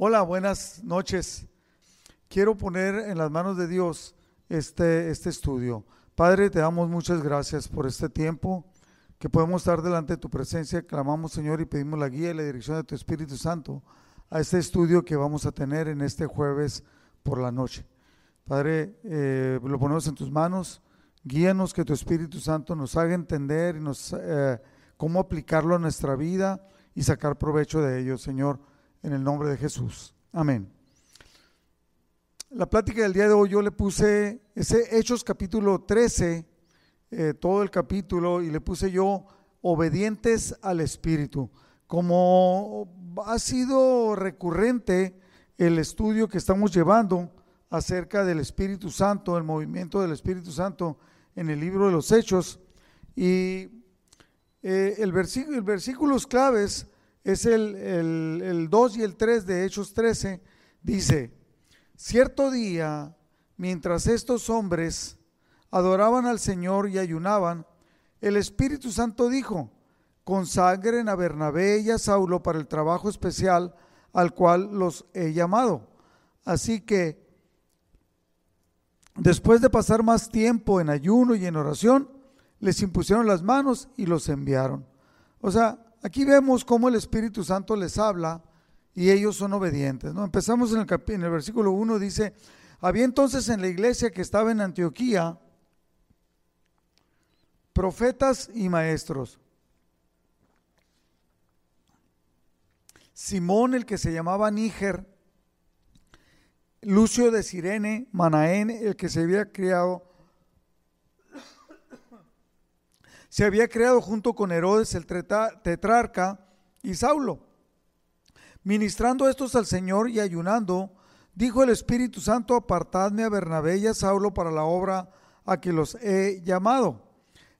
Hola, buenas noches. Quiero poner en las manos de Dios este, este estudio. Padre, te damos muchas gracias por este tiempo que podemos estar delante de tu presencia. Clamamos, Señor, y pedimos la guía y la dirección de tu Espíritu Santo a este estudio que vamos a tener en este jueves por la noche. Padre, eh, lo ponemos en tus manos. Guíanos que tu Espíritu Santo nos haga entender y nos, eh, cómo aplicarlo a nuestra vida y sacar provecho de ello, Señor en el nombre de Jesús. Amén. La plática del día de hoy yo le puse ese Hechos capítulo 13, eh, todo el capítulo, y le puse yo obedientes al Espíritu. Como ha sido recurrente el estudio que estamos llevando acerca del Espíritu Santo, el movimiento del Espíritu Santo en el libro de los Hechos, y eh, el, versículo, el versículos claves es el, el, 2 y el 3 de Hechos 13, dice, cierto día, mientras estos hombres adoraban al Señor y ayunaban, el Espíritu Santo dijo, consagren a Bernabé y a Saulo para el trabajo especial al cual los he llamado. Así que, después de pasar más tiempo en ayuno y en oración, les impusieron las manos y los enviaron. O sea, aquí vemos cómo el Espíritu Santo les habla y ellos son obedientes. ¿no? Empezamos en el, en el versículo 1, dice, había entonces en la iglesia que estaba en Antioquía profetas y maestros. Simón, el que se llamaba Níger, Lucio de Sirene, Manaén, el que se había criado se había creado junto con Herodes el tetrarca y Saulo. Ministrando estos al Señor y ayunando, dijo el Espíritu Santo, apartadme a Bernabé y a Saulo para la obra a que los he llamado.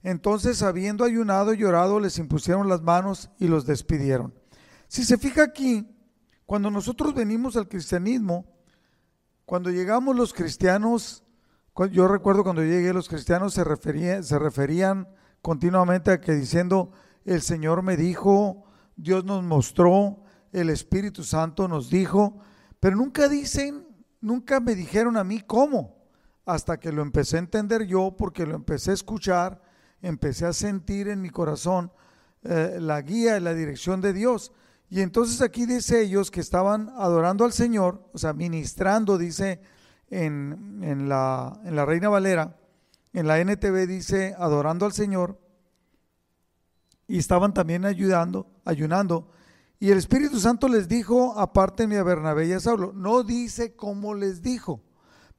Entonces, habiendo ayunado y llorado, les impusieron las manos y los despidieron. Si se fija aquí, cuando nosotros venimos al cristianismo, cuando llegamos los cristianos, yo recuerdo cuando llegué los cristianos se, se referían continuamente que diciendo, el Señor me dijo, Dios nos mostró, el Espíritu Santo nos dijo, pero nunca dicen, nunca me dijeron a mí cómo, hasta que lo empecé a entender yo, porque lo empecé a escuchar, empecé a sentir en mi corazón eh, la guía y la dirección de Dios. Y entonces aquí dice ellos que estaban adorando al Señor, o sea, ministrando, dice en, en, la, en la Reina Valera, en la NTV dice adorando al Señor y estaban también ayudando, ayunando. Y el Espíritu Santo les dijo, apártenme a Bernabé y a Saulo. No dice cómo les dijo,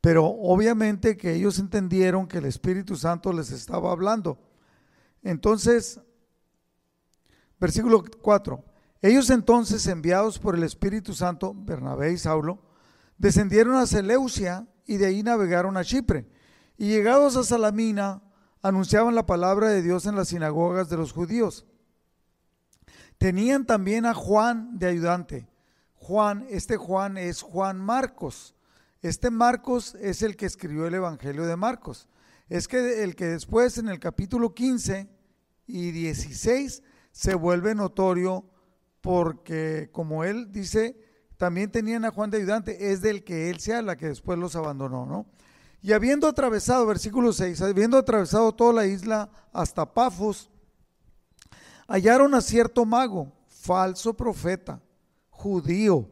pero obviamente que ellos entendieron que el Espíritu Santo les estaba hablando. Entonces, versículo 4. Ellos entonces, enviados por el Espíritu Santo, Bernabé y Saulo, descendieron a Seleucia y de ahí navegaron a Chipre y llegados a Salamina, anunciaban la palabra de Dios en las sinagogas de los judíos. Tenían también a Juan de ayudante. Juan, este Juan es Juan Marcos. Este Marcos es el que escribió el Evangelio de Marcos. Es que el que después en el capítulo 15 y 16 se vuelve notorio porque como él dice, también tenían a Juan de ayudante, es del que él se habla, que después los abandonó, ¿no? Y habiendo atravesado, versículo 6, habiendo atravesado toda la isla hasta Pafos, hallaron a cierto mago, falso profeta, judío,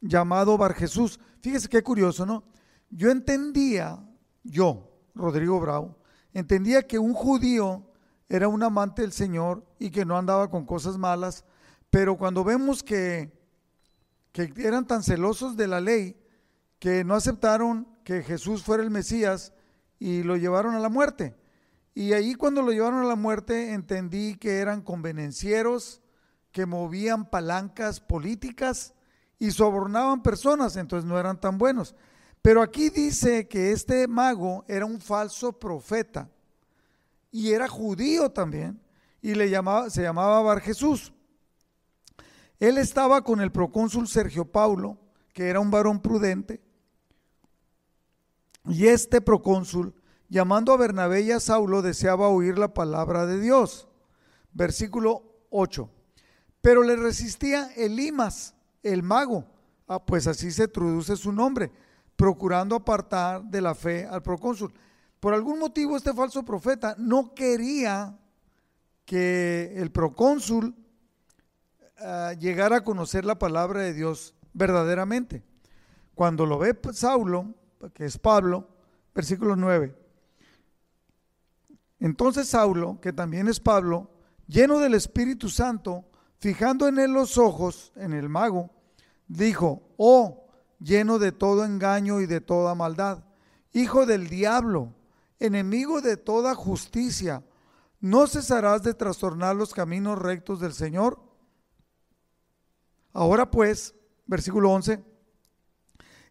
llamado Bar Jesús. Fíjese qué curioso, ¿no? Yo entendía, yo, Rodrigo Bravo, entendía que un judío era un amante del Señor y que no andaba con cosas malas, pero cuando vemos que, que eran tan celosos de la ley, que no aceptaron que Jesús fuera el Mesías y lo llevaron a la muerte. Y ahí cuando lo llevaron a la muerte entendí que eran convenencieros, que movían palancas políticas y sobornaban personas, entonces no eran tan buenos. Pero aquí dice que este mago era un falso profeta y era judío también y le llamaba, se llamaba Bar Jesús. Él estaba con el procónsul Sergio Paulo, que era un varón prudente, y este procónsul, llamando a Bernabé y a Saulo, deseaba oír la palabra de Dios. Versículo 8. Pero le resistía Elimas, el mago. Ah, pues así se traduce su nombre, procurando apartar de la fe al procónsul. Por algún motivo este falso profeta no quería que el procónsul uh, llegara a conocer la palabra de Dios verdaderamente. Cuando lo ve Saulo, que es Pablo, versículo 9. Entonces Saulo, que también es Pablo, lleno del Espíritu Santo, fijando en él los ojos, en el mago, dijo, oh, lleno de todo engaño y de toda maldad, hijo del diablo, enemigo de toda justicia, ¿no cesarás de trastornar los caminos rectos del Señor? Ahora pues, versículo 11,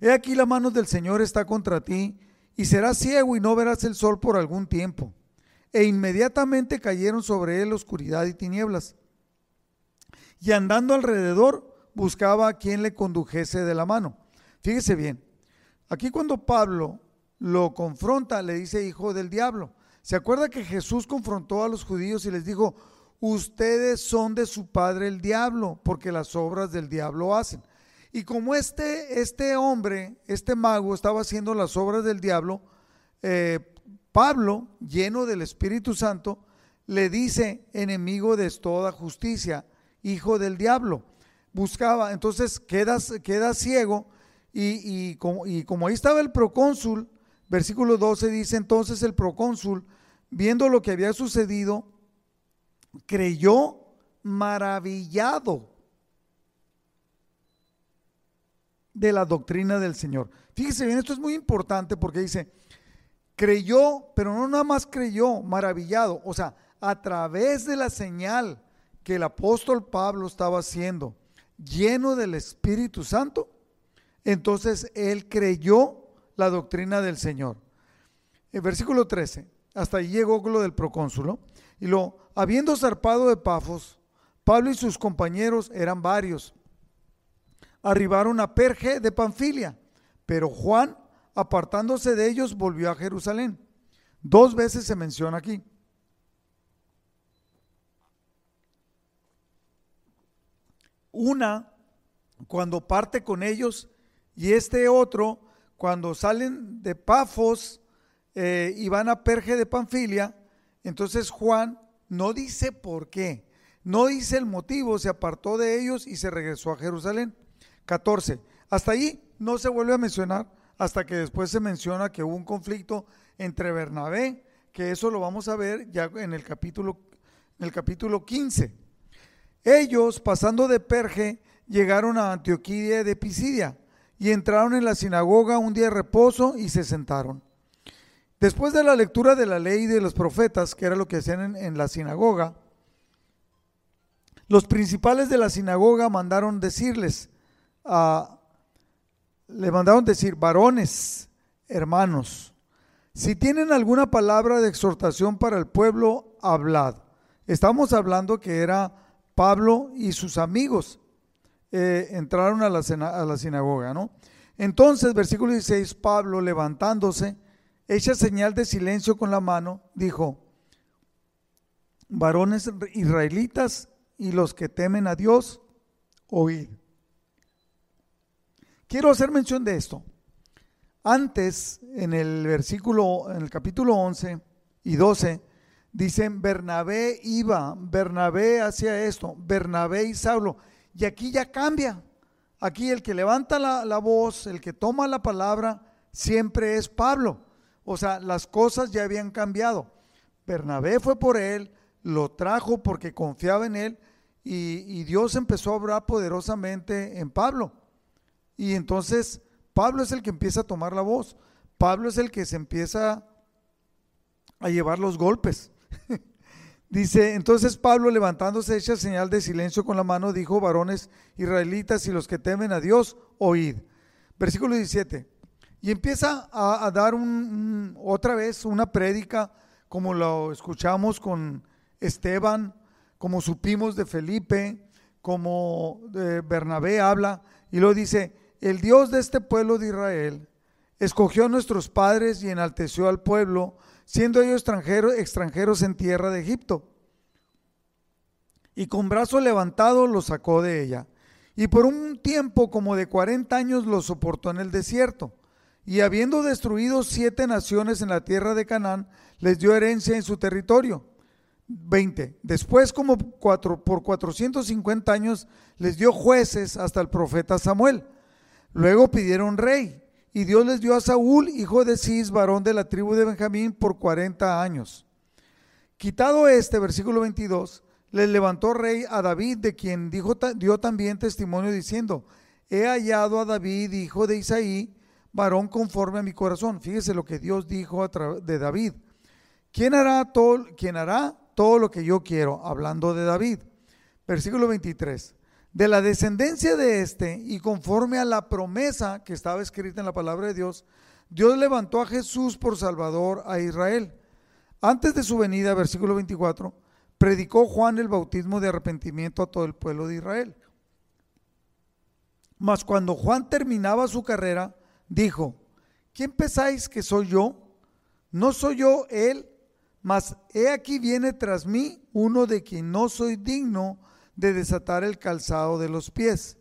he aquí la mano del Señor está contra ti, y serás ciego y no verás el sol por algún tiempo. E inmediatamente cayeron sobre él oscuridad y tinieblas. Y andando alrededor, buscaba a quien le condujese de la mano. Fíjese bien, aquí cuando Pablo lo confronta, le dice hijo del diablo. ¿Se acuerda que Jesús confrontó a los judíos y les dijo, ustedes son de su padre el diablo, porque las obras del diablo hacen? Y como este, este hombre, este mago, estaba haciendo las obras del diablo, eh, Pablo, lleno del Espíritu Santo, le dice, enemigo de toda justicia, hijo del diablo buscaba, entonces queda, ciego y, y, como, y como ahí estaba el procónsul, versículo 12 dice entonces el procónsul, viendo lo que había sucedido, creyó maravillado de la doctrina del Señor. Fíjese bien, esto es muy importante porque dice, creyó, pero no nada más creyó, maravillado, o sea, a través de la señal que el apóstol Pablo estaba haciendo, lleno del Espíritu Santo, entonces él creyó la doctrina del Señor. El versículo 13, hasta ahí llegó lo del procónsulo, y lo, habiendo zarpado de Pafos, Pablo y sus compañeros eran varios, arribaron a Perge de Panfilia, pero Juan, apartándose de ellos, volvió a Jerusalén. Dos veces se menciona aquí. Una, cuando parte con ellos, y este otro, cuando salen de Pafos eh, y van a Perge de Panfilia, entonces Juan no dice por qué, no dice el motivo, se apartó de ellos y se regresó a Jerusalén. 14. Hasta ahí no se vuelve a mencionar hasta que después se menciona que hubo un conflicto entre Bernabé, que eso lo vamos a ver ya en el capítulo, en el capítulo 15. Ellos, pasando de Perge, llegaron a Antioquía de Pisidia y entraron en la sinagoga un día de reposo y se sentaron. Después de la lectura de la ley de los profetas, que era lo que hacían en, la sinagoga, los principales de la sinagoga mandaron decirles, le mandaron decir, varones, hermanos, si tienen alguna palabra de exhortación para el pueblo, hablad. Estamos hablando que era Pablo y sus amigos eh, entraron a la, a la sinagoga, ¿no? Entonces, versículo 16, Pablo levantándose, hecha señal de silencio con la mano, dijo, varones israelitas y los que temen a Dios, oíd. Quiero hacer mención de esto. Antes, en el versículo, en el capítulo 11 y 12, Dicen, Bernabé iba, Bernabé hacía esto, Bernabé y Saulo. Y aquí ya cambia. Aquí el que levanta la, voz, el que toma la palabra, siempre es Pablo. O sea, las cosas ya habían cambiado. Bernabé fue por él, lo trajo porque confiaba en él y, y Dios empezó a obrar poderosamente en Pablo. Y entonces Pablo es el que empieza a tomar la voz. Pablo es el que se empieza a llevar los golpes. Dice, entonces Pablo levantándose hecha señal de silencio con la mano, dijo, varones israelitas y los que temen a Dios, oíd. Versículo 17. Y empieza a, dar un, otra vez una prédica como lo escuchamos con Esteban, como supimos de Felipe, como Bernabé habla, y lo dice, el Dios de este pueblo de Israel escogió a nuestros padres y enalteció al pueblo siendo ellos extranjeros, en tierra de Egipto. Y con brazo levantado los sacó de ella. Y por un tiempo como de 40 años lo soportó en el desierto. Y habiendo destruido siete naciones en la tierra de Canaán, les dio herencia en su territorio. 20. Después, como cuatro, por 450 años, les dio jueces hasta el profeta Samuel. Luego pidieron rey, y Dios les dio a Saúl, hijo de Cis, varón de la tribu de Benjamín, por 40 años. Quitado este, versículo 22, les levantó rey a David, de quien dijo, dio también testimonio diciendo, he hallado a David, hijo de Isaí, varón conforme a mi corazón. Fíjese lo que Dios dijo de David. ¿Quién hará, todo, ¿Quién hará todo lo que yo quiero? Hablando de David. Versículo 23. De la descendencia de este y conforme a la promesa que estaba escrita en la palabra de Dios, Dios levantó a Jesús por Salvador a Israel. Antes de su venida, versículo 24, predicó Juan el bautismo de arrepentimiento a todo el pueblo de Israel. Mas cuando Juan terminaba su carrera, dijo, ¿quién pensáis que soy yo? No soy yo él, mas he aquí viene tras mí uno de quien no soy digno de desatar el calzado de los pies.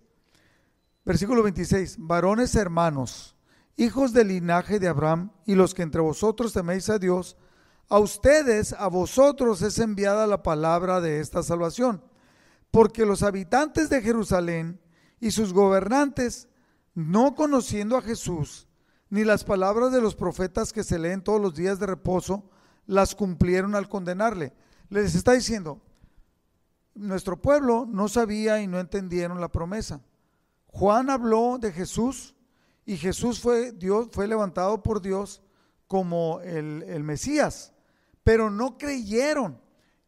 Versículo 26, varones hermanos, hijos del linaje de Abraham y los que entre vosotros teméis a Dios, a ustedes, a vosotros es enviada la palabra de esta salvación, porque los habitantes de Jerusalén y sus gobernantes no conociendo a Jesús, ni las palabras de los profetas que se leen todos los días de reposo, las cumplieron al condenarle. Les está diciendo, nuestro pueblo no sabía y no entendieron la promesa. Juan habló de Jesús y Jesús fue, Dios, fue levantado por Dios como el, el Mesías, pero no creyeron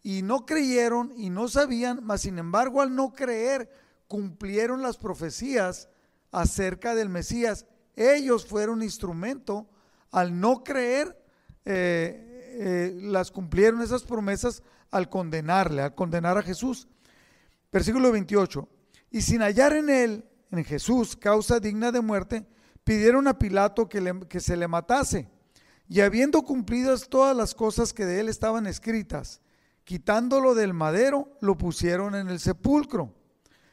y no creyeron y no sabían, mas sin embargo al no creer cumplieron las profecías acerca del Mesías. Ellos fueron instrumento, al no creer, eh, eh, las cumplieron esas promesas al condenarle, al condenar a Jesús. Versículo 28. Y sin hallar en él, en Jesús, causa digna de muerte, pidieron a Pilato que, que se le matase. Y habiendo cumplidas todas las cosas que de él estaban escritas, quitándolo del madero, lo pusieron en el sepulcro.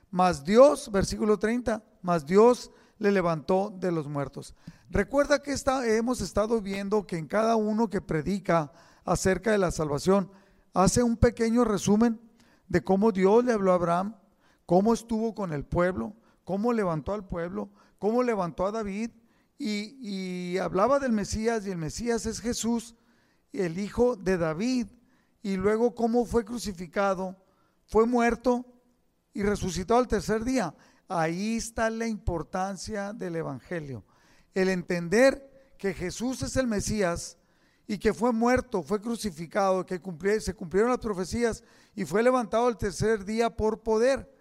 Mas Dios, versículo 30, mas Dios le levantó de los muertos. Recuerda que hemos estado viendo que en cada uno que predica acerca de la salvación, hace un pequeño resumen de cómo Dios le habló a Abraham, cómo estuvo con el pueblo, cómo levantó al pueblo, cómo levantó a David y, hablaba del Mesías y el Mesías es Jesús, el hijo de David, y luego cómo fue crucificado, fue muerto y resucitó al tercer día. Ahí está la importancia del Evangelio. El entender que Jesús es el Mesías y que fue muerto, fue crucificado, que se cumplieron las profecías y fue levantado el tercer día por poder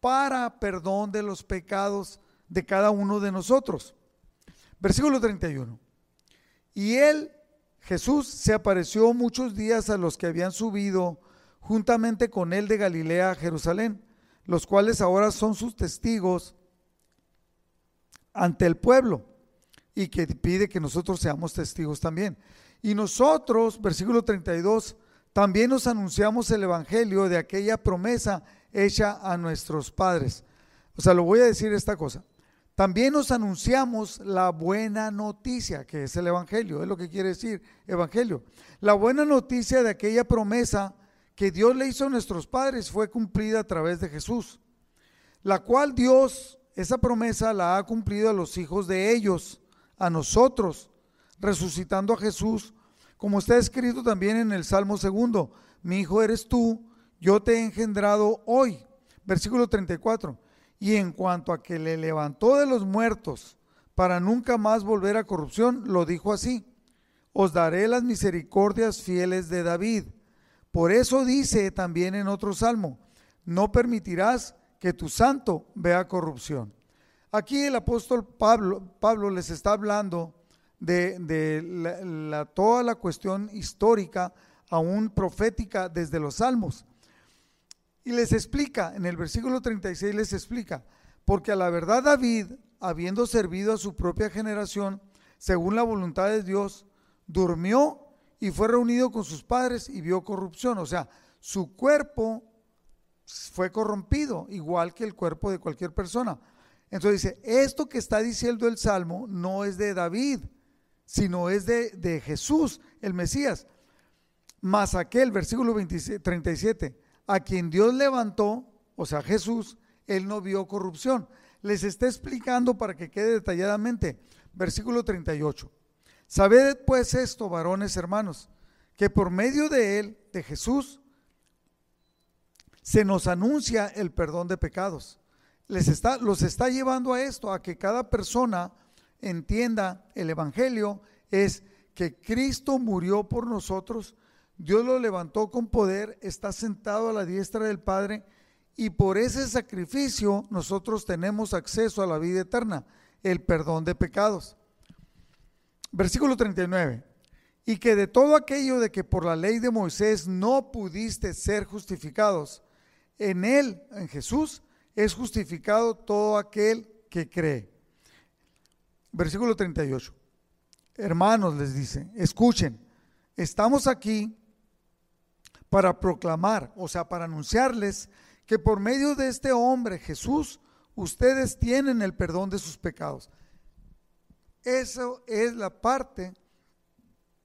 para perdón de los pecados de cada uno de nosotros. Versículo 31. Y él, Jesús, se apareció muchos días a los que habían subido juntamente con él de Galilea a Jerusalén los cuales ahora son sus testigos ante el pueblo y que pide que nosotros seamos testigos también. Y nosotros, versículo 32, también nos anunciamos el Evangelio de aquella promesa hecha a nuestros padres. O sea, lo voy a decir esta cosa. También nos anunciamos la buena noticia, que es el Evangelio, es lo que quiere decir Evangelio. La buena noticia de aquella promesa que Dios le hizo a nuestros padres fue cumplida a través de Jesús, la cual Dios, esa promesa la ha cumplido a los hijos de ellos, a nosotros, resucitando a Jesús, como está escrito también en el Salmo segundo, mi hijo eres tú, yo te he engendrado hoy. Versículo 34. Y en cuanto a que le levantó de los muertos para nunca más volver a corrupción, lo dijo así, os daré las misericordias fieles de David por eso dice también en otro salmo, no permitirás que tu santo vea corrupción. Aquí el apóstol Pablo, Pablo les está hablando de, toda la cuestión histórica, aún profética desde los salmos. Y les explica, en el versículo 36 les explica, porque a la verdad David, habiendo servido a su propia generación, según la voluntad de Dios, durmió y fue reunido con sus padres y vio corrupción. O sea, su cuerpo fue corrompido, igual que el cuerpo de cualquier persona. Entonces dice, esto que está diciendo el Salmo no es de David, sino es de, de Jesús, el Mesías. Más aquel, versículo 37, a quien Dios levantó, o sea, Jesús, él no vio corrupción. Les está explicando para que quede detalladamente. Versículo 38. Sabed pues esto, varones hermanos, que por medio de él, de Jesús, se nos anuncia el perdón de pecados. Les está, los está llevando a esto, a que cada persona entienda el Evangelio, es que Cristo murió por nosotros, Dios lo levantó con poder, está sentado a la diestra del Padre y por ese sacrificio nosotros tenemos acceso a la vida eterna, el perdón de pecados. Versículo 39. Y que de todo aquello de que por la ley de Moisés no pudiste ser justificados, en Él, en Jesús, es justificado todo aquel que cree. Versículo 38. Hermanos, les dice, escuchen, estamos aquí para proclamar, o sea, para anunciarles que por medio de este hombre, Jesús, ustedes tienen el perdón de sus pecados. Eso es la parte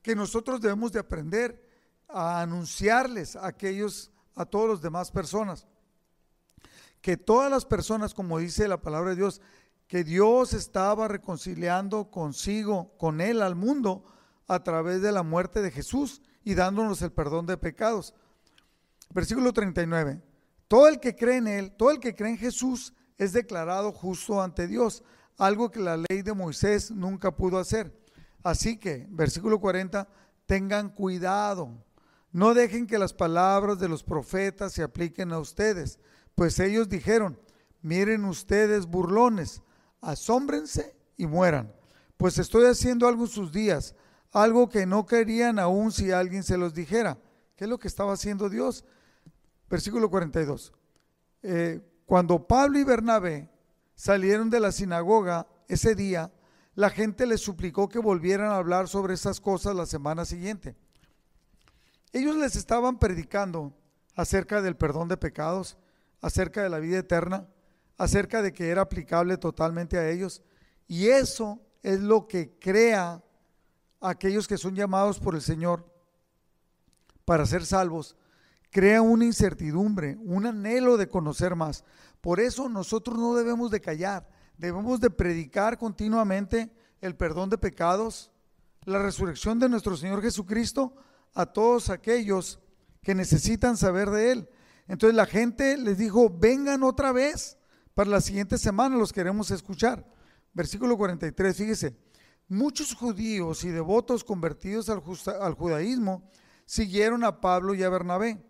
que nosotros debemos de aprender a anunciarles a aquellos a todos los demás personas. Que todas las personas, como dice la palabra de Dios, que Dios estaba reconciliando consigo, con Él al mundo, a través de la muerte de Jesús y dándonos el perdón de pecados. Versículo 39. Todo el que cree en Él, todo el que cree en Jesús, es declarado justo ante Dios, algo que la ley de Moisés nunca pudo hacer. Así que, versículo 40, tengan cuidado no dejen que las palabras de los profetas se apliquen a ustedes, pues ellos dijeron, miren ustedes burlones, asómbrense y mueran, pues estoy haciendo algo en sus días, algo que no querían aún si alguien se los dijera. ¿Qué es lo que estaba haciendo Dios? Versículo 42. Eh, cuando Pablo y Bernabé salieron de la sinagoga ese día, la gente les suplicó que volvieran a hablar sobre esas cosas la semana siguiente. Ellos les estaban predicando acerca del perdón de pecados, acerca de la vida eterna, acerca de que era aplicable totalmente a ellos. Y eso es lo que crea a aquellos que son llamados por el Señor para ser salvos. Crea una incertidumbre, un anhelo de conocer más. Por eso nosotros no debemos de callar, debemos de predicar continuamente el perdón de pecados, la resurrección de nuestro Señor Jesucristo a todos aquellos que necesitan saber de Él. Entonces la gente les dijo, vengan otra vez para la siguiente semana, los queremos escuchar. Versículo 43, fíjese, muchos judíos y devotos convertidos al, judaísmo siguieron a Pablo y a Bernabé.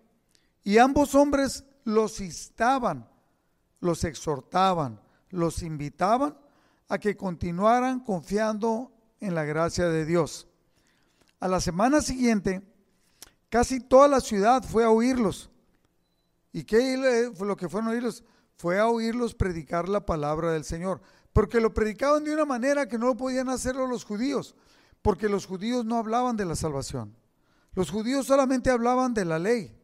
Y ambos hombres los instaban, los exhortaban, los invitaban a que continuaran confiando en la gracia de Dios. A la semana siguiente, Casi toda la ciudad fue a oírlos. ¿Y qué fue lo que fueron a oírlos? Fue a oírlos predicar la palabra del Señor. Porque lo predicaban de una manera que no podían hacerlo los judíos. Porque los judíos no hablaban de la salvación. Los judíos solamente hablaban de la ley.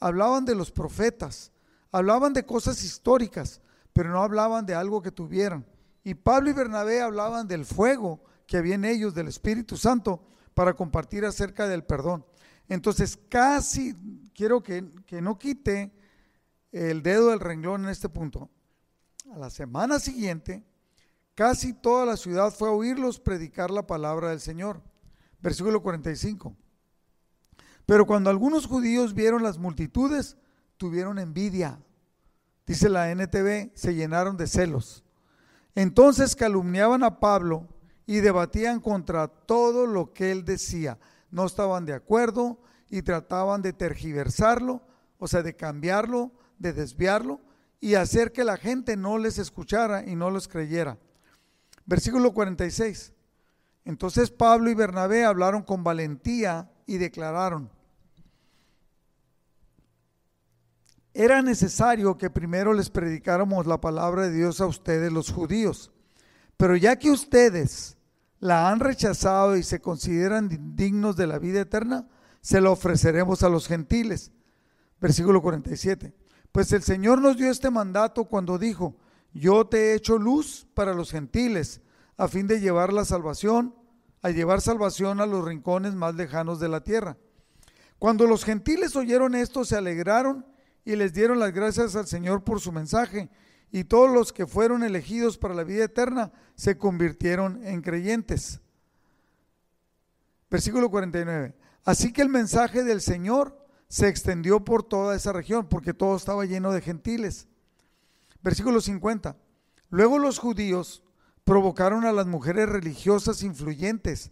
Hablaban de los profetas. Hablaban de cosas históricas. Pero no hablaban de algo que tuvieran. Y Pablo y Bernabé hablaban del fuego que había en ellos, del Espíritu Santo, para compartir acerca del perdón. Entonces, casi quiero que, no quite el dedo del renglón en este punto. A la semana siguiente, casi toda la ciudad fue a oírlos predicar la palabra del Señor. Versículo 45. Pero cuando algunos judíos vieron las multitudes, tuvieron envidia. Dice la NTV, se llenaron de celos. Entonces calumniaban a Pablo y debatían contra todo lo que él decía no estaban de acuerdo y trataban de tergiversarlo, o sea, de cambiarlo, de desviarlo y hacer que la gente no les escuchara y no los creyera. Versículo 46. Entonces Pablo y Bernabé hablaron con valentía y declararon, era necesario que primero les predicáramos la palabra de Dios a ustedes los judíos, pero ya que ustedes la han rechazado y se consideran dignos de la vida eterna, se la ofreceremos a los gentiles. Versículo 47. Pues el Señor nos dio este mandato cuando dijo, yo te he hecho luz para los gentiles, a fin de llevar la salvación, a llevar salvación a los rincones más lejanos de la tierra. Cuando los gentiles oyeron esto, se alegraron y les dieron las gracias al Señor por su mensaje, y todos los que fueron elegidos para la vida eterna se convirtieron en creyentes. Versículo 49. Así que el mensaje del Señor se extendió por toda esa región, porque todo estaba lleno de gentiles. Versículo 50. Luego los judíos provocaron a las mujeres religiosas influyentes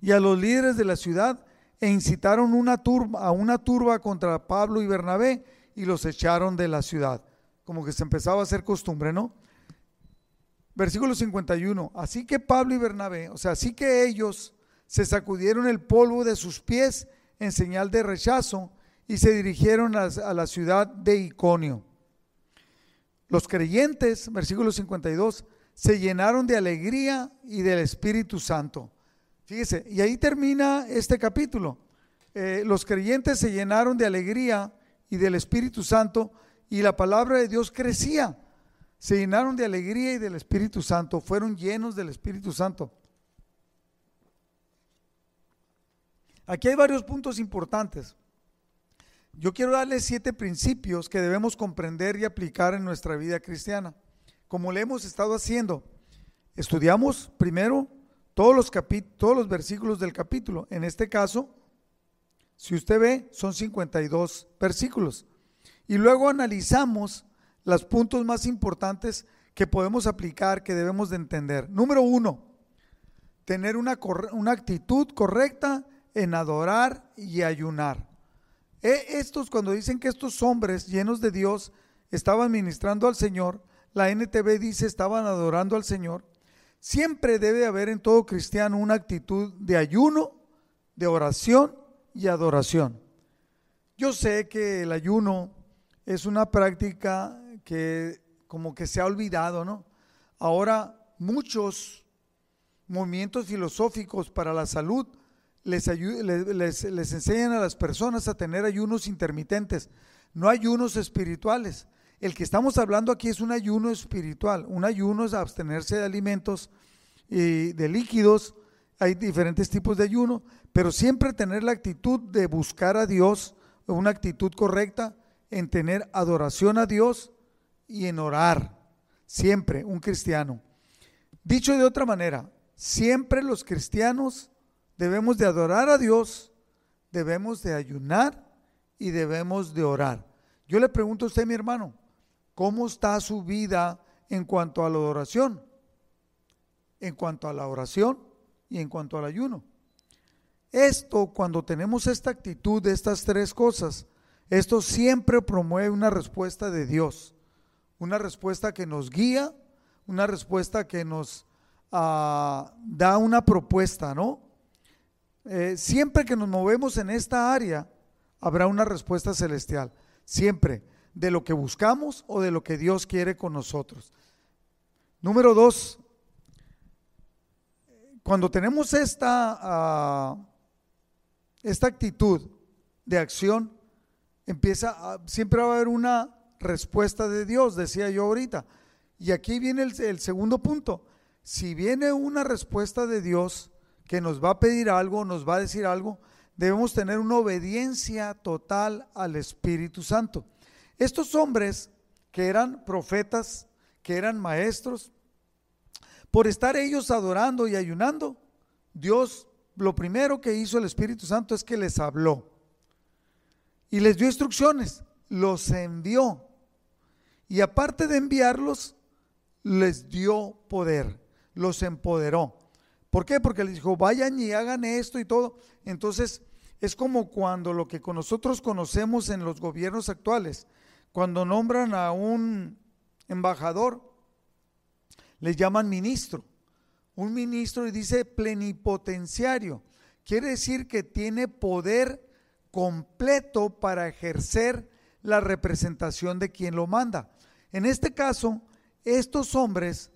y a los líderes de la ciudad e incitaron una turba, a una turba contra Pablo y Bernabé y los echaron de la ciudad. Como que se empezaba a hacer costumbre, ¿no? Versículo 51. Así que Pablo y Bernabé, o sea, así que ellos se sacudieron el polvo de sus pies en señal de rechazo y se dirigieron a, la ciudad de Iconio. Los creyentes, versículo 52, se llenaron de alegría y del Espíritu Santo. Fíjese, y ahí termina este capítulo. Eh, los creyentes se llenaron de alegría y del Espíritu Santo y la palabra de Dios crecía. Se llenaron de alegría y del Espíritu Santo, fueron llenos del Espíritu Santo. Aquí hay varios puntos importantes. Yo quiero darles siete principios que debemos comprender y aplicar en nuestra vida cristiana como le hemos estado haciendo. Estudiamos primero todos los, todos los versículos del capítulo. En este caso, si usted ve, son 52 versículos. Y luego analizamos los puntos más importantes que podemos aplicar, que debemos de entender. Número uno, tener una, una actitud correcta en adorar y ayunar. E, estos, cuando dicen que estos hombres llenos de Dios estaban ministrando al Señor, la NTV dice estaban adorando al Señor, siempre debe haber en todo cristiano una actitud de ayuno, de oración y adoración. Yo sé que el ayuno es una práctica que como que se ha olvidado, ¿no? Ahora muchos movimientos filosóficos para la salud les, les, enseñan a las personas a tener ayunos intermitentes, no ayunos espirituales. El que estamos hablando aquí es un ayuno espiritual. Un ayuno es abstenerse de alimentos y de líquidos. Hay diferentes tipos de ayuno, pero siempre tener la actitud de buscar a Dios, una actitud correcta en tener adoración a Dios y en orar. Siempre un cristiano. Dicho de otra manera, siempre los cristianos debemos de adorar a Dios, debemos de ayunar y debemos de orar. Yo le pregunto a usted, mi hermano, ¿Cómo está su vida en cuanto a la oración? En cuanto a la oración y en cuanto al ayuno. Esto, cuando tenemos esta actitud de estas tres cosas, esto siempre promueve una respuesta de Dios, una respuesta que nos guía, una respuesta que nos ah, da una propuesta, ¿no? Eh, siempre que nos movemos en esta área, habrá una respuesta celestial, siempre de lo que buscamos o de lo que Dios quiere con nosotros. Número dos, cuando tenemos esta, ah, esta actitud de acción, empieza, siempre va a haber una respuesta de Dios, decía yo ahorita. Y aquí viene el segundo punto. Si viene una respuesta de Dios que nos va a pedir algo, nos va a decir algo, debemos tener una obediencia total al Espíritu Santo. Estos hombres que eran profetas, que eran maestros, por estar ellos adorando y ayunando, Dios lo primero que hizo el Espíritu Santo es que les habló y les dio instrucciones, los envió. Y aparte de enviarlos, les dio poder, los empoderó. ¿Por qué? Porque les dijo, vayan y hagan esto y todo. Entonces, es como cuando lo que nosotros conocemos en los gobiernos actuales, cuando nombran a un embajador, le llaman ministro. Un ministro y dice plenipotenciario. Quiere decir que tiene poder completo para ejercer la representación de quien lo manda. En este caso, estos hombres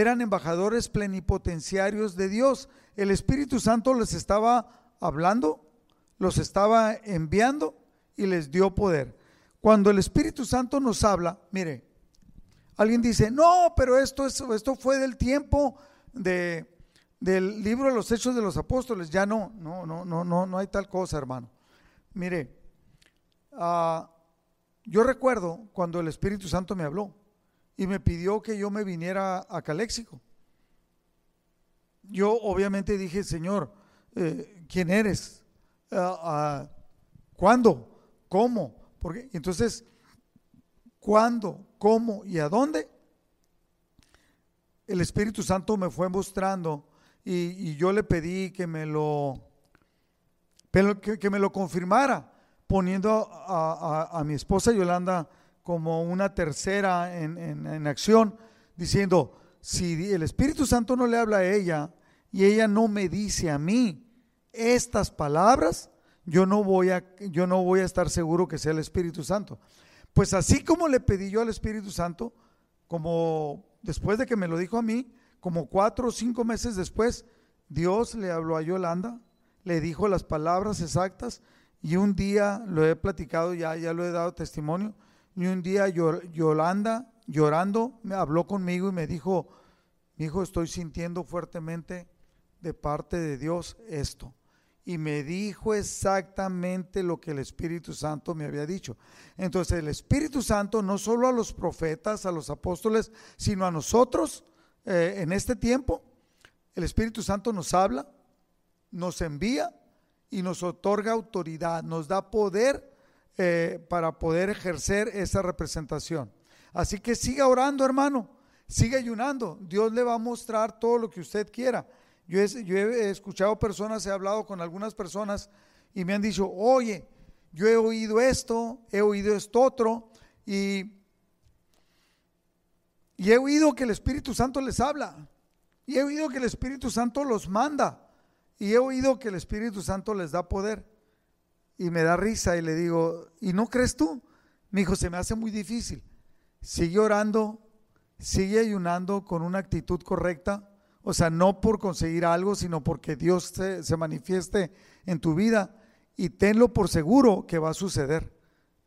eran embajadores plenipotenciarios de Dios. El Espíritu Santo les estaba hablando, los estaba enviando y les dio poder. cuando el Espíritu Santo nos habla, mire, alguien dice, no, pero esto, es, esto fue del tiempo de, del libro de los Hechos de los Apóstoles. Ya no, no, no, no, no, no hay tal cosa, hermano. Mire, uh, yo recuerdo cuando el Espíritu Santo me habló y me pidió que yo me viniera a Caléxico. Yo obviamente dije, Señor, eh, ¿quién eres? Uh, ¿Cuándo? ¿Cómo? Porque entonces, ¿cuándo? ¿Cómo? ¿Y a dónde? El Espíritu Santo me fue mostrando y, yo le pedí que me lo que, que me lo confirmara poniendo a, mi esposa Yolanda como una tercera en, acción, diciendo, si el Espíritu Santo no le habla a ella y ella no me dice a mí estas palabras, yo no voy a, yo no voy a estar seguro que sea el Espíritu Santo. Pues así como le pedí yo al Espíritu Santo, como después de que me lo dijo a mí, como cuatro o cinco meses después, Dios le habló a Yolanda, le dijo las palabras exactas y un día, lo he platicado ya, ya lo he dado testimonio, y un día Yolanda, llorando, me habló conmigo y me dijo, hijo, estoy sintiendo fuertemente de parte de Dios esto. Y me dijo exactamente lo que el Espíritu Santo me había dicho. Entonces el Espíritu Santo no solo a los profetas, a los apóstoles, sino a nosotros eh, en este tiempo, el Espíritu Santo nos habla, nos envía y nos otorga autoridad, nos da poder eh, para poder ejercer esa representación. Así que siga orando, hermano, siga ayunando. Dios le va a mostrar todo lo que usted quiera. Yo he, escuchado personas, he hablado con algunas personas y me han dicho, oye, yo he oído esto, he oído esto otro y, y he oído que el Espíritu Santo les habla y he oído que el Espíritu Santo los manda. Y he oído que el Espíritu Santo les da poder. Y me da risa y le digo, ¿y no crees tú? Mi hijo, se me hace muy difícil. Sigue orando, sigue ayunando con una actitud correcta. O sea, no por conseguir algo, sino porque Dios se, se manifieste en tu vida. Y tenlo por seguro que va a suceder.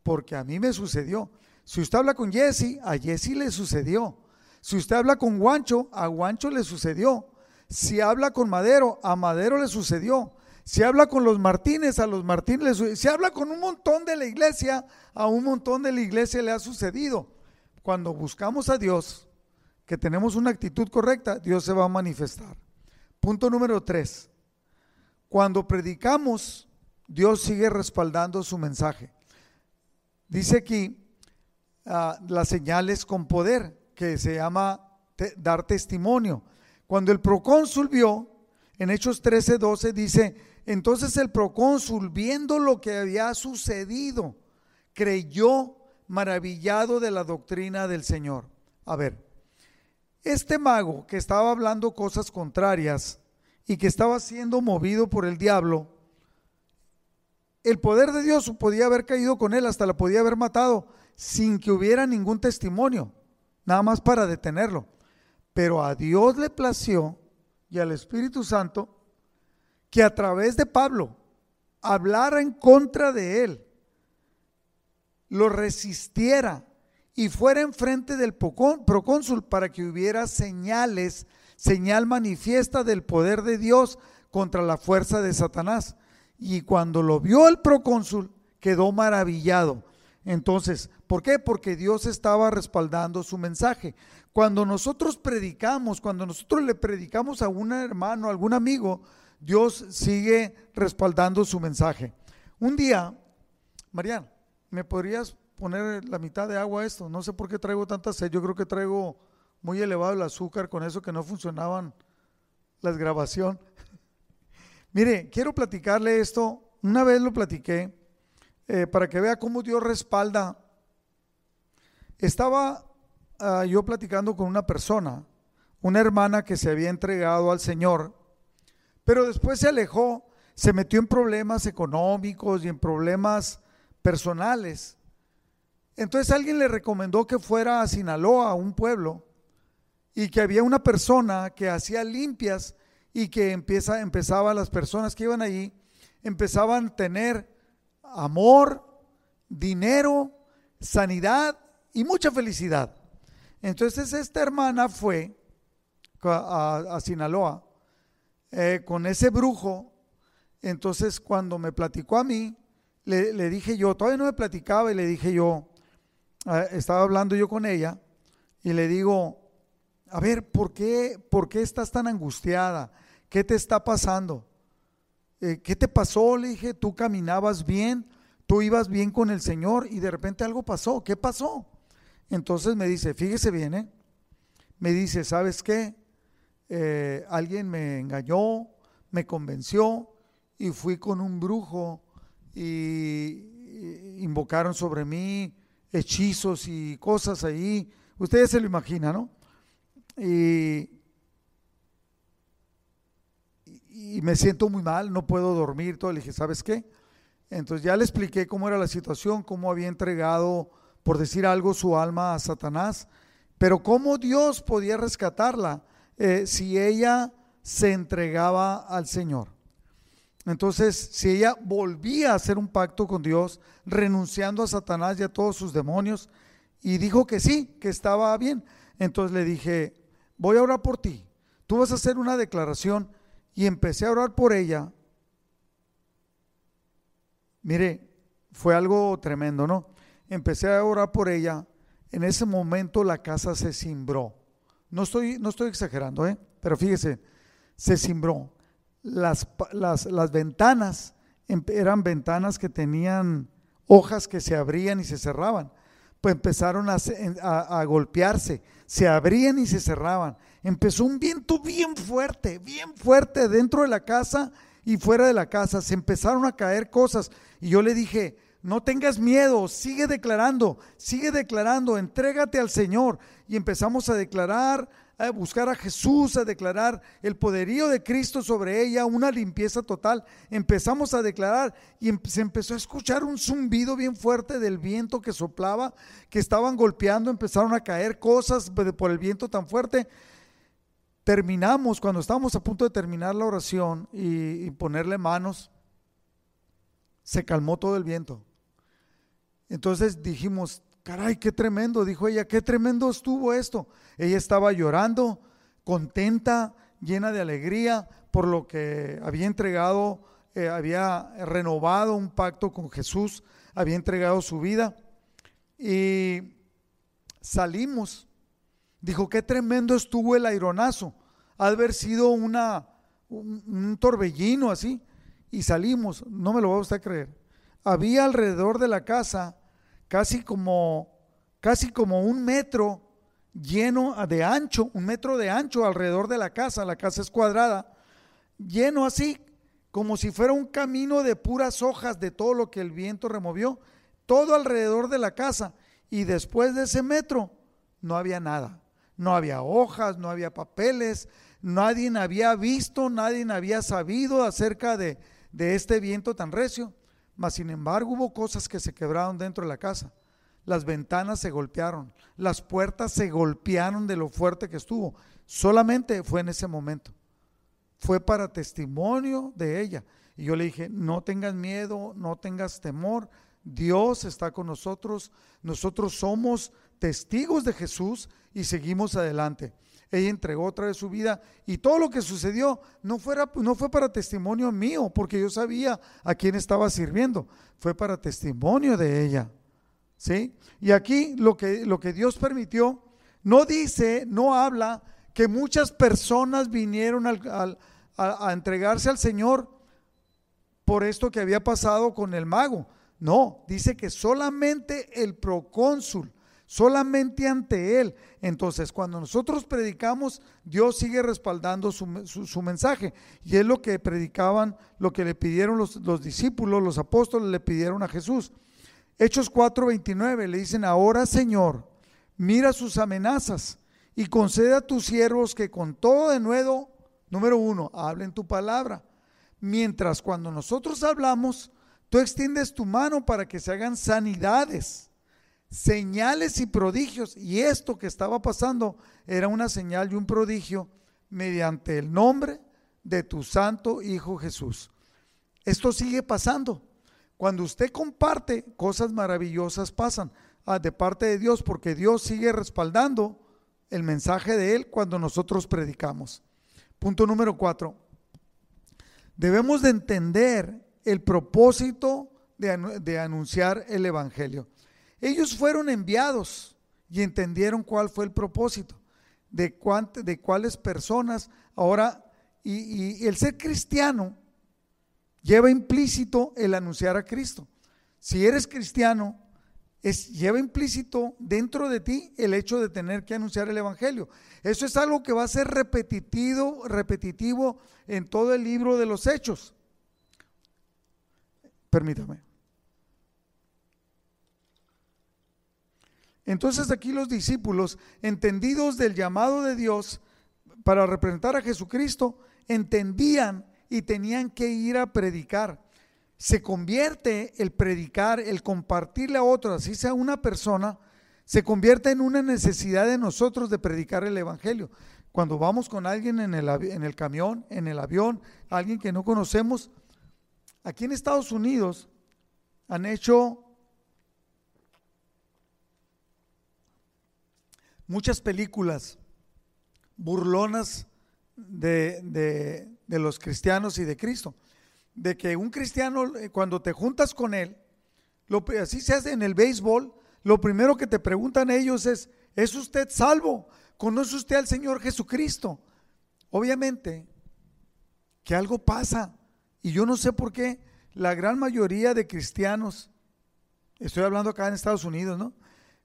Porque a mí me sucedió. Si usted habla con Jesse, a Jesse le sucedió. Si usted habla con Guancho, a Guancho le sucedió. Si habla con Madero, a Madero le sucedió. Si habla con los Martínez, a los Martínez. Si habla con un montón de la iglesia, a un montón de la iglesia le ha sucedido. Cuando buscamos a Dios, que tenemos una actitud correcta, Dios se va a manifestar. Punto número tres. Cuando predicamos, Dios sigue respaldando su mensaje. Dice aquí uh, las señales con poder, que se llama dar testimonio. Cuando el procónsul vio, en Hechos 13, 12 dice, entonces el procónsul, viendo lo que había sucedido, creyó maravillado de la doctrina del Señor. A ver, este mago que estaba hablando cosas contrarias y que estaba siendo movido por el diablo, el poder de Dios podía haber caído con él, hasta la podía haber matado, sin que hubiera ningún testimonio, nada más para detenerlo. Pero a Dios le plació y al Espíritu Santo que a través de Pablo hablara en contra de él, lo resistiera y fuera enfrente del procónsul para que hubiera señales, señal manifiesta del poder de Dios contra la fuerza de Satanás. Y cuando lo vio el procónsul, quedó maravillado. Entonces, ¿por qué? Porque Dios estaba respaldando su mensaje. Cuando nosotros predicamos, cuando nosotros le predicamos a un hermano, a algún amigo, Dios sigue respaldando su mensaje. Un día, Mariana, ¿me podrías poner la mitad de agua a esto? No sé por qué traigo tanta sed. Yo creo que traigo muy elevado el azúcar con eso que no funcionaban las grabación. Mire, quiero platicarle esto. Una vez lo platiqué eh, para que vea cómo Dios respalda. Estaba Ah, yo platicando con una persona, una hermana que se había entregado al Señor, pero después se alejó, se metió en problemas económicos y en problemas personales. Entonces alguien le recomendó que fuera a Sinaloa, a un pueblo, y que había una persona que hacía limpias y que empieza, empezaba las personas que iban allí, empezaban a tener amor, dinero, sanidad y mucha felicidad. Entonces esta hermana fue a, Sinaloa eh, con ese brujo. Entonces cuando me platicó a mí, le, dije yo, todavía no me platicaba y le dije yo, ah, estaba hablando yo con ella y le digo, a ver, ¿por qué, por qué estás tan angustiada? ¿Qué te está pasando? Eh, ¿Qué te pasó? Le dije, tú caminabas bien, tú ibas bien con el Señor y de repente algo pasó. ¿Qué pasó? Entonces me dice, fíjese bien, ¿eh? me dice, ¿sabes qué? Eh, alguien me engañó, me convenció y fui con un brujo y invocaron sobre mí hechizos y cosas ahí. Ustedes se lo imaginan, ¿no? Y, y me siento muy mal, no puedo dormir, todo. Le dije, ¿sabes qué? Entonces ya le expliqué cómo era la situación, cómo había entregado, por decir algo, su alma a Satanás, pero cómo Dios podía rescatarla eh, si ella se entregaba al Señor. Entonces, si ella volvía a hacer un pacto con Dios, renunciando a Satanás y a todos sus demonios, y dijo que sí, que estaba bien, entonces le dije, voy a orar por ti, tú vas a hacer una declaración, y empecé a orar por ella, Mire, fue algo tremendo, ¿no? Empecé a orar por ella. En ese momento la casa se cimbró. No estoy, no estoy exagerando, ¿eh? Pero fíjese, se cimbró. Las, las, las ventanas eran ventanas que tenían hojas que se abrían y se cerraban. Pues empezaron a, a, golpearse, se abrían y se cerraban. Empezó un viento bien fuerte, bien fuerte dentro de la casa y fuera de la casa. Se empezaron a caer cosas y yo le dije, no tengas miedo, sigue declarando, sigue declarando, entrégate al Señor. Y empezamos a declarar, a buscar a Jesús, a declarar el poderío de Cristo sobre ella, una limpieza total. Empezamos a declarar y em, se empezó a escuchar un zumbido bien fuerte del viento que soplaba, que estaban golpeando, empezaron a caer cosas por el viento tan fuerte. Terminamos, cuando estábamos a punto de terminar la oración y, y ponerle manos, se calmó todo el viento. Entonces dijimos, caray, qué tremendo, dijo ella, qué tremendo estuvo esto. Ella estaba llorando, contenta, llena de alegría por lo que había entregado, eh, había renovado un pacto con Jesús, había entregado su vida. Y salimos. Dijo, qué tremendo estuvo el aironazo. Ha haber sido una, un torbellino así y salimos, no me lo va a usted creer. Había alrededor de la casa casi como, casi como un metro lleno de ancho, un metro de ancho alrededor de la casa, la casa es cuadrada, lleno así, como si fuera un camino de puras hojas de todo lo que el viento removió, todo alrededor de la casa. Y después de ese metro no había nada, no había hojas, no había papeles, nadie había visto, nadie había sabido acerca de, de este viento tan recio, mas sin embargo hubo cosas que se quebraron dentro de la casa. Las ventanas se golpearon, las puertas se golpearon de lo fuerte que estuvo. Solamente fue en ese momento. Fue para testimonio de ella. Y yo le dije, no tengas miedo, no tengas temor. Dios está con nosotros. Nosotros somos testigos de Jesús y seguimos adelante ella entregó otra vez su vida y todo lo que sucedió no, fuera, no fue para testimonio mío, porque yo sabía a quién estaba sirviendo, fue para testimonio de ella. ¿Sí? Y aquí lo que, lo que Dios permitió, no dice, no habla que muchas personas vinieron a, a entregarse al Señor por esto que había pasado con el mago. No, dice que solamente el procónsul solamente ante Él. Entonces, cuando nosotros predicamos, Dios sigue respaldando su, mensaje. Y es lo que predicaban, lo que le pidieron los, los discípulos, los apóstoles le pidieron a Jesús. Hechos 4:29 le dicen, ahora Señor, mira sus amenazas y concede a tus siervos que con todo de nuevo, número uno, hablen tu palabra. Mientras cuando nosotros hablamos, tú extiendes tu mano para que se hagan sanidades señales y prodigios. Y esto que estaba pasando era una señal y un prodigio mediante el nombre de tu santo Hijo Jesús. Esto sigue pasando. Cuando usted comparte, cosas maravillosas pasan. ah, de parte de Dios, porque Dios sigue respaldando el mensaje de Él cuando nosotros predicamos. Punto número cuatro. Debemos de entender el propósito de, anunciar el Evangelio. Ellos fueron enviados y entendieron cuál fue el propósito, de, de cuáles personas. Ahora, y, y el ser cristiano lleva implícito el anunciar a Cristo. Si eres cristiano, es, lleva implícito dentro de ti el hecho de tener que anunciar el Evangelio. Eso es algo que va a ser repetitivo, repetitivo en todo el libro de los hechos. Permítame. Entonces aquí los discípulos, entendidos del llamado de Dios para representar a Jesucristo, entendían y tenían que ir a predicar. Se convierte el predicar, el compartirle a otros, así sea una persona, se convierte en una necesidad de nosotros de predicar el Evangelio. Cuando vamos con alguien en el, en el camión, en el avión, alguien que no conocemos, aquí en Estados Unidos han hecho muchas películas burlonas de, los cristianos y de Cristo. De que un cristiano, eh, cuando te juntas con él, lo, así se hace en el béisbol, lo primero que te preguntan ellos es, ¿es usted salvo? ¿Conoce usted al Señor Jesucristo? Obviamente que algo pasa y yo no sé por qué la gran mayoría de cristianos, estoy hablando acá en Estados Unidos, ¿no?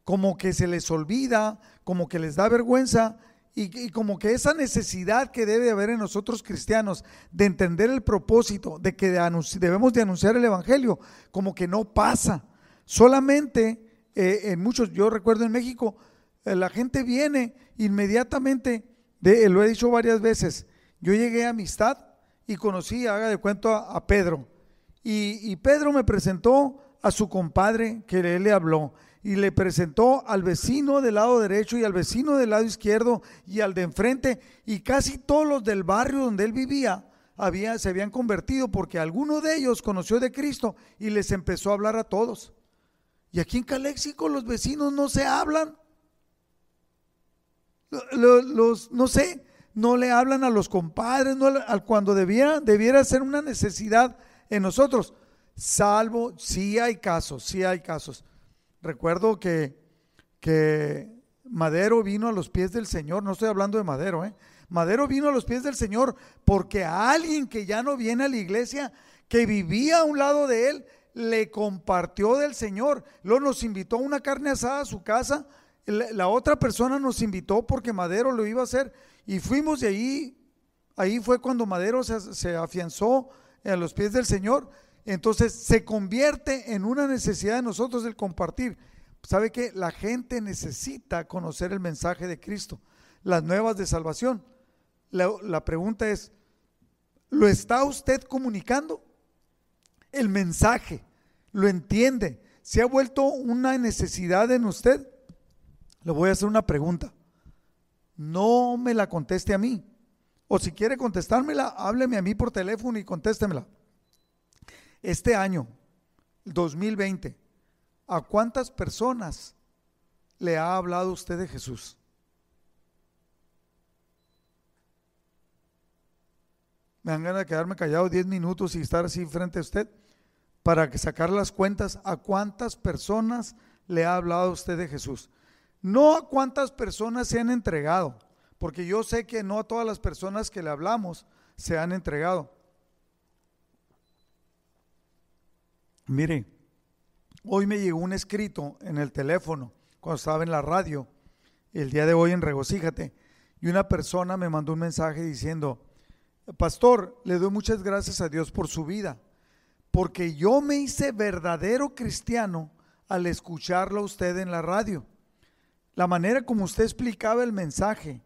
como que se les olvida, como que les da vergüenza y, como que esa necesidad que debe haber en nosotros cristianos de entender el propósito, de que debemos de anunciar el Evangelio, como que no pasa. Solamente eh, en muchos, yo recuerdo en México, eh, la gente viene inmediatamente, de, lo he dicho varias veces, yo llegué a Amistad y conocí, haga de cuento, a, Pedro. Y, Pedro me presentó a su compadre que él le habló y le presentó al vecino del lado derecho y al vecino del lado izquierdo y al de enfrente y casi todos los del barrio donde él vivía había, se habían convertido porque alguno de ellos conoció de Cristo y les empezó a hablar a todos. Y aquí en Caléxico los vecinos no se hablan. Los, no sé, no le hablan a los compadres, no, cuando debiera, debiera ser una necesidad en nosotros. Salvo, sí hay casos, sí hay casos Recuerdo que, que Madero vino a los pies del Señor, no estoy hablando de Madero, ¿eh? Madero vino a los pies del Señor porque a alguien que ya no viene a la iglesia, que vivía a un lado de él, le compartió del Señor. Luego nos invitó a una carne asada a su casa. La, otra persona nos invitó porque Madero lo iba a hacer y fuimos de ahí. Ahí fue cuando Madero se, afianzó a los pies del Señor. Entonces se convierte en una necesidad de nosotros el compartir. ¿Sabe que La gente necesita conocer el mensaje de Cristo, las nuevas de salvación. La, la pregunta es, ¿lo está usted comunicando? El mensaje, ¿lo entiende? ¿Se ha vuelto una necesidad en usted? Le voy a hacer una pregunta. No me la conteste a mí. O si quiere contestármela, hábleme a mí por teléfono y contéstemela. Este año, 2020, ¿a cuántas personas le ha hablado usted de Jesús? Me dan ganas de quedarme callado 10 minutos y estar así frente a usted para que sacar las cuentas a cuántas personas le ha hablado usted de Jesús. No a cuántas personas se han entregado, porque yo sé que no a todas las personas que le hablamos se han entregado. Mire, hoy me llegó un escrito en el teléfono cuando estaba en la radio, el día de hoy en Regocíjate, y una persona me mandó un mensaje diciendo, Pastor, le doy muchas gracias a Dios por su vida, porque yo me hice verdadero cristiano al escucharlo a usted en la radio. La manera como usted explicaba el mensaje,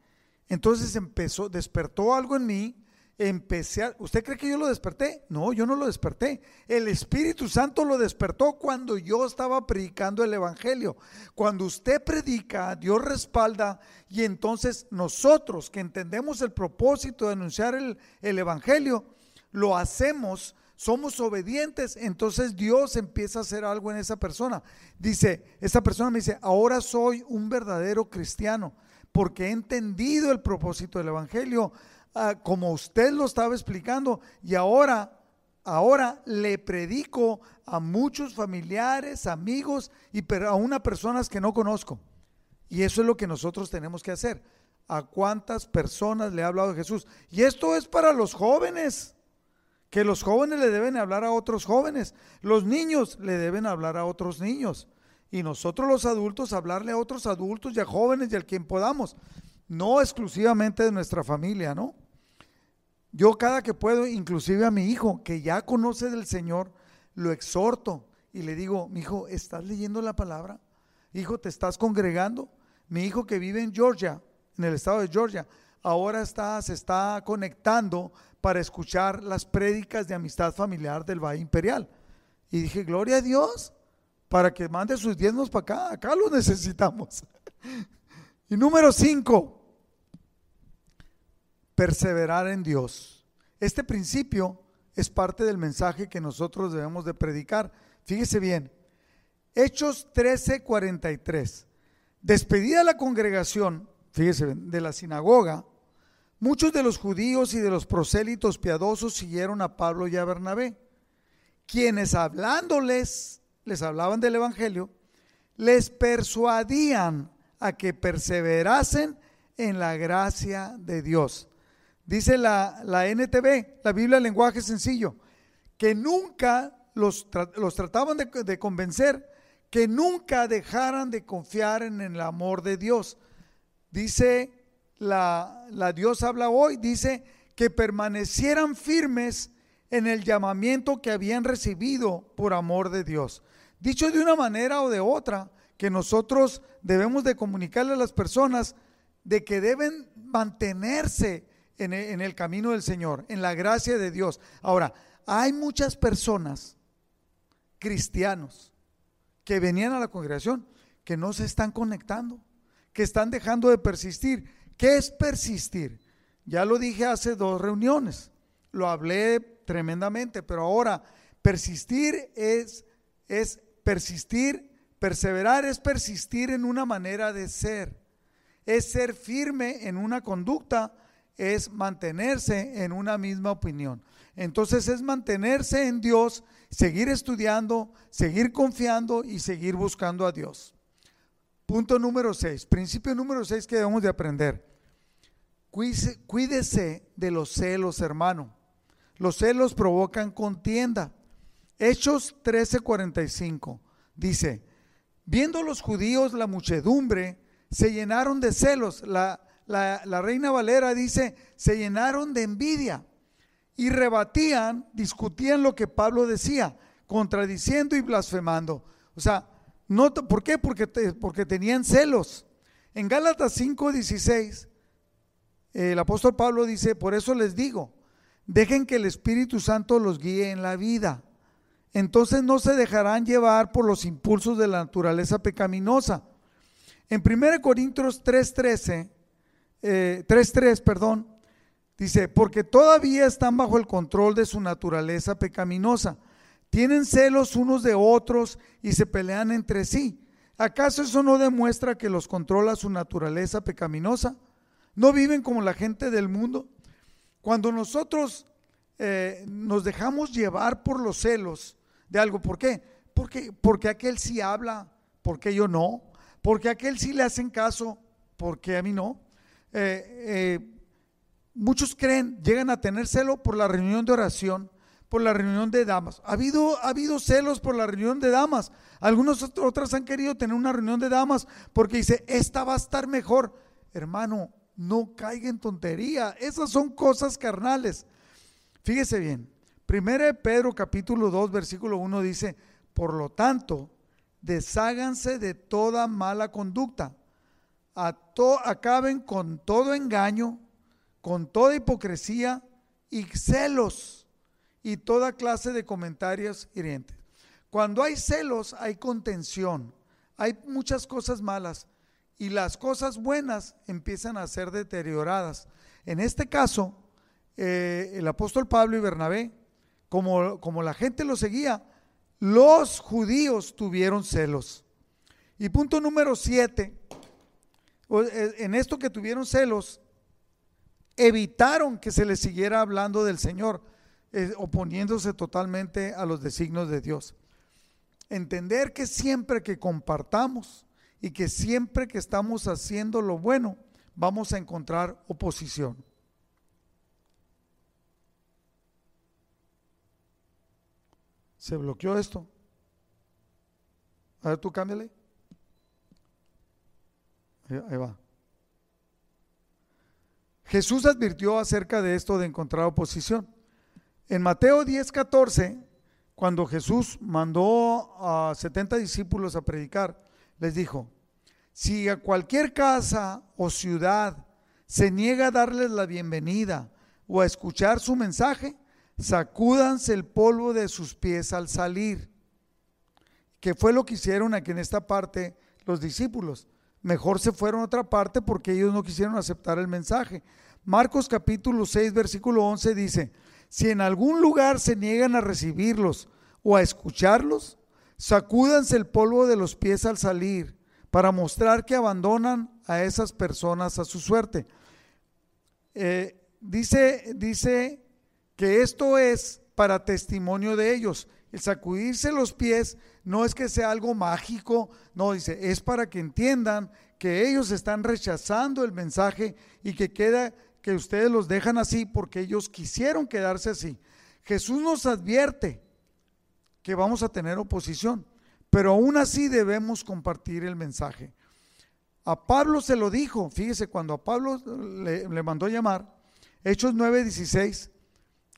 entonces empezó, despertó algo en mí empecé a, ¿Usted cree que yo lo desperté? No, yo no lo desperté. El Espíritu Santo lo despertó cuando yo estaba predicando el Evangelio. Cuando usted predica, Dios respalda y entonces nosotros que entendemos el propósito de anunciar el, el Evangelio, lo hacemos somos obedientes, entonces Dios empieza a hacer algo en esa persona. Dice, esa persona me dice, ahora soy un verdadero cristiano porque he entendido el propósito del Evangelio, ah, como usted lo estaba explicando, y ahora, ahora le predico a muchos familiares, amigos y a unas personas que no conozco. Y eso es lo que nosotros tenemos que hacer. ¿A cuántas personas le ha hablado Jesús? Y esto es para los jóvenes, que los jóvenes le deben hablar a otros jóvenes, los niños le deben hablar a otros niños, y nosotros los adultos hablarle a otros adultos y a jóvenes y al quien podamos, no exclusivamente de nuestra familia, ¿no? Yo cada que puedo, inclusive a mi hijo, que ya conoce del Señor, lo exhorto y le digo, mi hijo, ¿estás leyendo la palabra? Hijo, ¿te estás congregando? Mi hijo que vive en Georgia, en el estado de Georgia, ahora está, se está conectando para escuchar las prédicas de amistad familiar del Valle Imperial. Y dije, gloria a Dios, para que mande sus diezmos para acá, acá lo necesitamos. Y número cinco, perseverar en Dios. Este principio es parte del mensaje que nosotros debemos de predicar. Fíjese bien, Hechos 13:43. Despedida la congregación, fíjese bien, de la sinagoga, muchos de los judíos y de los prosélitos piadosos siguieron a Pablo y a Bernabé, quienes hablándoles, les hablaban del Evangelio, les persuadían a que perseverasen en la gracia de Dios. Dice la, la NTV, la Biblia lenguaje sencillo, que nunca los, los trataban de, convencer, que nunca dejaran de confiar en el amor de Dios. Dice la, la Dios habla hoy, dice que permanecieran firmes en el llamamiento que habían recibido por amor de Dios. Dicho de una manera o de otra, que nosotros debemos de comunicarle a las personas de que deben mantenerse e, en el, camino del Señor, en la gracia de Dios. Ahora, hay muchas personas, cristianos, que venían a la congregación, que no se están conectando, que están dejando de persistir. ¿Qué es persistir? Ya lo dije hace dos reuniones, lo hablé tremendamente, pero ahora persistir es, es persistir, perseverar es persistir en una manera de ser, es ser firme en una conducta es mantenerse en una misma opinión. Entonces es mantenerse en Dios, seguir estudiando, seguir confiando y seguir buscando a Dios. Punto número 6, principio número 6 que debemos de aprender. Cuídese, de los celos, hermano. Los celos provocan contienda. Hechos 13:45 dice, viendo los judíos la muchedumbre, se llenaron de celos. La, la, reina Valera dice, se llenaron de envidia y rebatían, discutían lo que Pablo decía, contradiciendo y blasfemando. O sea, no, ¿por qué? Porque, porque tenían celos. En Gálatas 5:16, el apóstol Pablo dice, por eso les digo, dejen que el Espíritu Santo los guíe en la vida. Entonces no se dejarán llevar por los impulsos de la naturaleza pecaminosa. En 1 Corintios 3:13 3.3, eh, perdón, dice, porque todavía están bajo el control de su naturaleza pecaminosa. Tienen celos unos de otros y se pelean entre sí. ¿Acaso eso no demuestra que los controla su naturaleza pecaminosa? ¿No viven como la gente del mundo? Cuando nosotros eh, nos dejamos llevar por los celos de algo, ¿por qué? Porque, porque aquel sí habla, porque yo no, porque aquel sí le hacen caso, porque a mí no. Eh, eh, muchos creen, llegan a tener celo por la reunión de oración, por la reunión de damas. Ha habido, ha habido celos por la reunión de damas. Algunos otras han querido tener una reunión de damas porque dice, esta va a estar mejor. Hermano, no caiga en tontería. Esas son cosas carnales. Fíjese bien. Primera de Pedro capítulo 2 versículo 1 dice, por lo tanto, desháganse de toda mala conducta acaben con todo engaño, con toda hipocresía y celos y toda clase de comentarios hirientes. Cuando hay celos hay contención, hay muchas cosas malas y las cosas buenas empiezan a ser deterioradas. En este caso, eh, el apóstol Pablo y Bernabé como, como la gente lo seguía, los judíos tuvieron celos. Y punto número siete, eh, en esto que tuvieron celos, evitaron que se les siguiera hablando del Señor, eh, oponiéndose totalmente a los designios de Dios. Entender que siempre que compartamos y que siempre que estamos haciendo lo bueno, vamos a encontrar oposición. Se bloqueó esto. A ver, tú cámbiale. Ahí va. Jesús advirtió acerca de esto de encontrar oposición. En Mateo 10, 14, cuando Jesús mandó a 70 discípulos a predicar, les dijo, si a cualquier casa o ciudad se niega a darles la bienvenida o a escuchar su mensaje, sacúdanse el polvo de sus pies al salir. Que fue lo que hicieron aquí en esta parte los discípulos. Mejor se fueron a otra parte porque ellos no quisieron aceptar el mensaje. Marcos capítulo 6, versículo 11 dice, si en algún lugar se niegan a recibirlos o a escucharlos, sacúdanse el polvo de los pies al salir para mostrar que abandonan a esas personas a su suerte. Eh, dice, dice que esto es para testimonio de ellos. El sacudirse los pies no es que sea algo mágico, no, dice, es para que entiendan que ellos están rechazando el mensaje y que queda que ustedes los dejan así porque ellos quisieron quedarse así. Jesús nos advierte que vamos a tener oposición, pero aún así debemos compartir el mensaje. A Pablo se lo dijo, fíjese, cuando a Pablo le, mandó llamar, Hechos 9:16,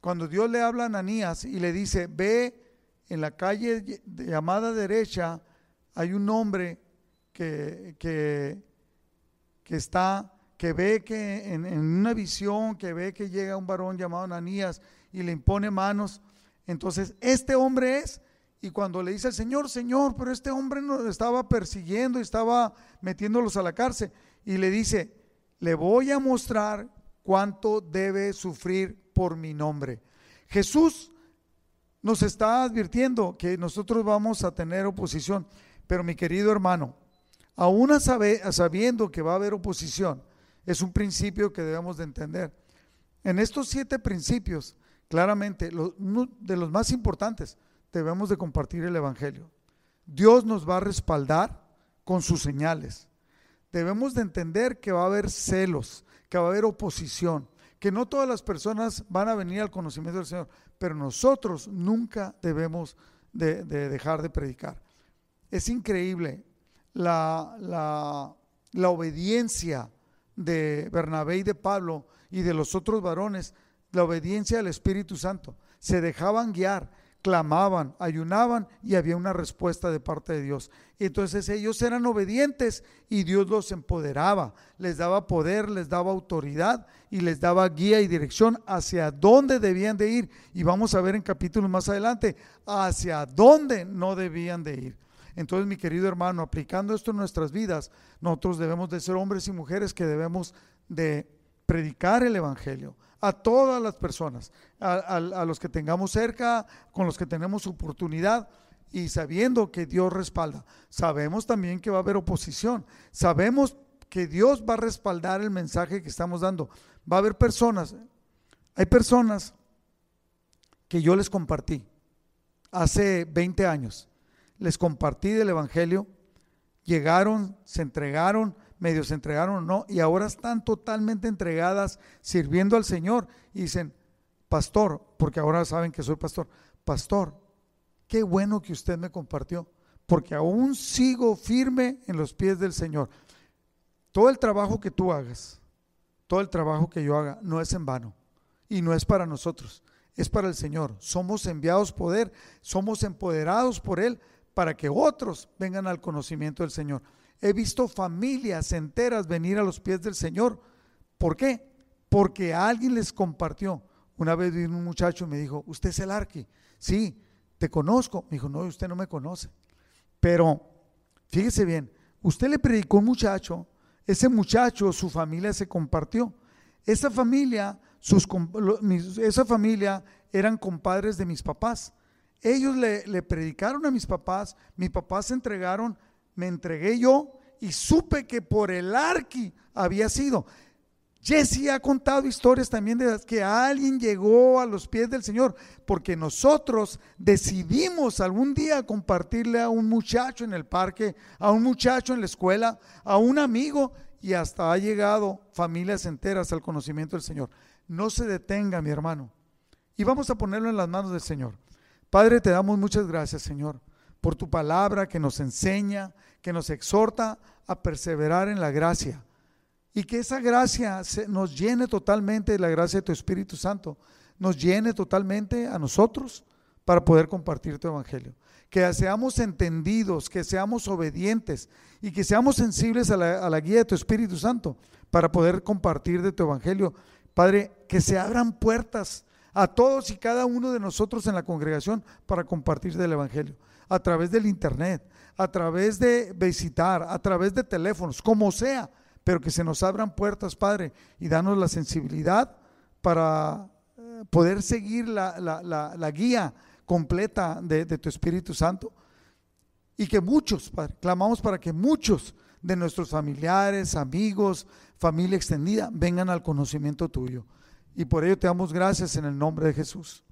cuando Dios le habla a Ananías y le dice, ve en la calle llamada derecha, hay un hombre que, que, está, que ve que en, una visión, que ve que llega un varón llamado Ananías y le impone manos. Entonces, este hombre es, y cuando le dice al Señor, Señor, pero este hombre nos estaba persiguiendo y estaba metiéndolos a la cárcel, y le dice, le voy a mostrar cuánto debe sufrir por mi nombre. Jesús nos está advirtiendo que nosotros vamos a tener oposición, pero mi querido hermano, aún sabiendo que va a haber oposición, es un principio que debemos de entender. En estos siete principios, claramente, de los más importantes, debemos de compartir el Evangelio. Dios nos va a respaldar con sus señales. Debemos de entender que va a haber celos, que va a haber oposición, que no todas las personas van a venir al conocimiento del Señor, pero nosotros nunca debemos de, dejar de predicar. Es increíble la, la obediencia de Bernabé y de Pablo y de los otros varones, la obediencia al Espíritu Santo. Se dejaban guiar, clamaban, ayunaban y había una respuesta de parte de Dios. Entonces ellos eran obedientes y Dios los empoderaba, les daba poder, les daba autoridad y les daba guía y dirección hacia dónde debían de ir. Y vamos a ver en capítulos más adelante hacia dónde no debían de ir. Entonces, mi querido hermano, aplicando esto en nuestras vidas, nosotros debemos de ser hombres y mujeres que debemos de predicar el Evangelio a todas las personas, a, los que tengamos cerca, con los que tenemos oportunidad y sabiendo que Dios respalda. Sabemos también que va a haber oposición, sabemos que Dios va a respaldar el mensaje que estamos dando. Va a haber personas, hay personas que yo les compartí hace 20 años, les compartí del Evangelio, llegaron, se entregaron, medio se entregaron o no, y ahora están totalmente entregadas sirviendo al Señor. Y dicen, pastor, porque ahora saben que soy pastor, pastor, qué bueno que usted me compartió, porque aún sigo firme en los pies del Señor. Todo el trabajo que tú hagas, todo el trabajo que yo haga, no es en vano y no es para nosotros, es para el Señor. Somos enviados poder, somos empoderados por Él para que otros vengan al conocimiento del Señor. He visto familias enteras venir a los pies del Señor. ¿Por qué? Porque alguien les compartió. Una vez vino un muchacho y me dijo, ¿usted es el arqui? Sí, te conozco. Me dijo, no, usted no me conoce. Pero fíjese bien, usted le predicó a un muchacho, ese muchacho, su familia se compartió. Esa familia, sus, esa familia eran compadres de mis papás. Ellos le, le predicaron a mis papás, mis papás se entregaron, me entregué yo y supe que por el arqui había sido. Jesse ha contado historias también de que alguien llegó a los pies del Señor, porque nosotros decidimos algún día compartirle a un muchacho en el parque, a un muchacho en la escuela, a un amigo, y hasta ha llegado familias enteras al conocimiento del Señor. No se detenga, mi hermano. Y vamos a ponerlo en las manos del Señor. Padre, te damos muchas gracias, Señor, por tu palabra que nos enseña, que nos exhorta a perseverar en la gracia y que esa gracia nos llene totalmente, la gracia de tu Espíritu Santo, nos llene totalmente a nosotros para poder compartir tu Evangelio. Que seamos entendidos, que seamos obedientes y que seamos sensibles a la, a la guía de tu Espíritu Santo para poder compartir de tu Evangelio. Padre, que se abran puertas a todos y cada uno de nosotros en la congregación para compartir del Evangelio, a través del Internet, a través de visitar, a través de teléfonos, como sea pero que se nos abran puertas, Padre, y danos la sensibilidad para eh, poder seguir la, guía completa de, de, tu Espíritu Santo. Y que muchos, Padre, clamamos para que muchos de nuestros familiares, amigos, familia extendida, vengan al conocimiento tuyo. Y por ello te damos gracias en el nombre de Jesús.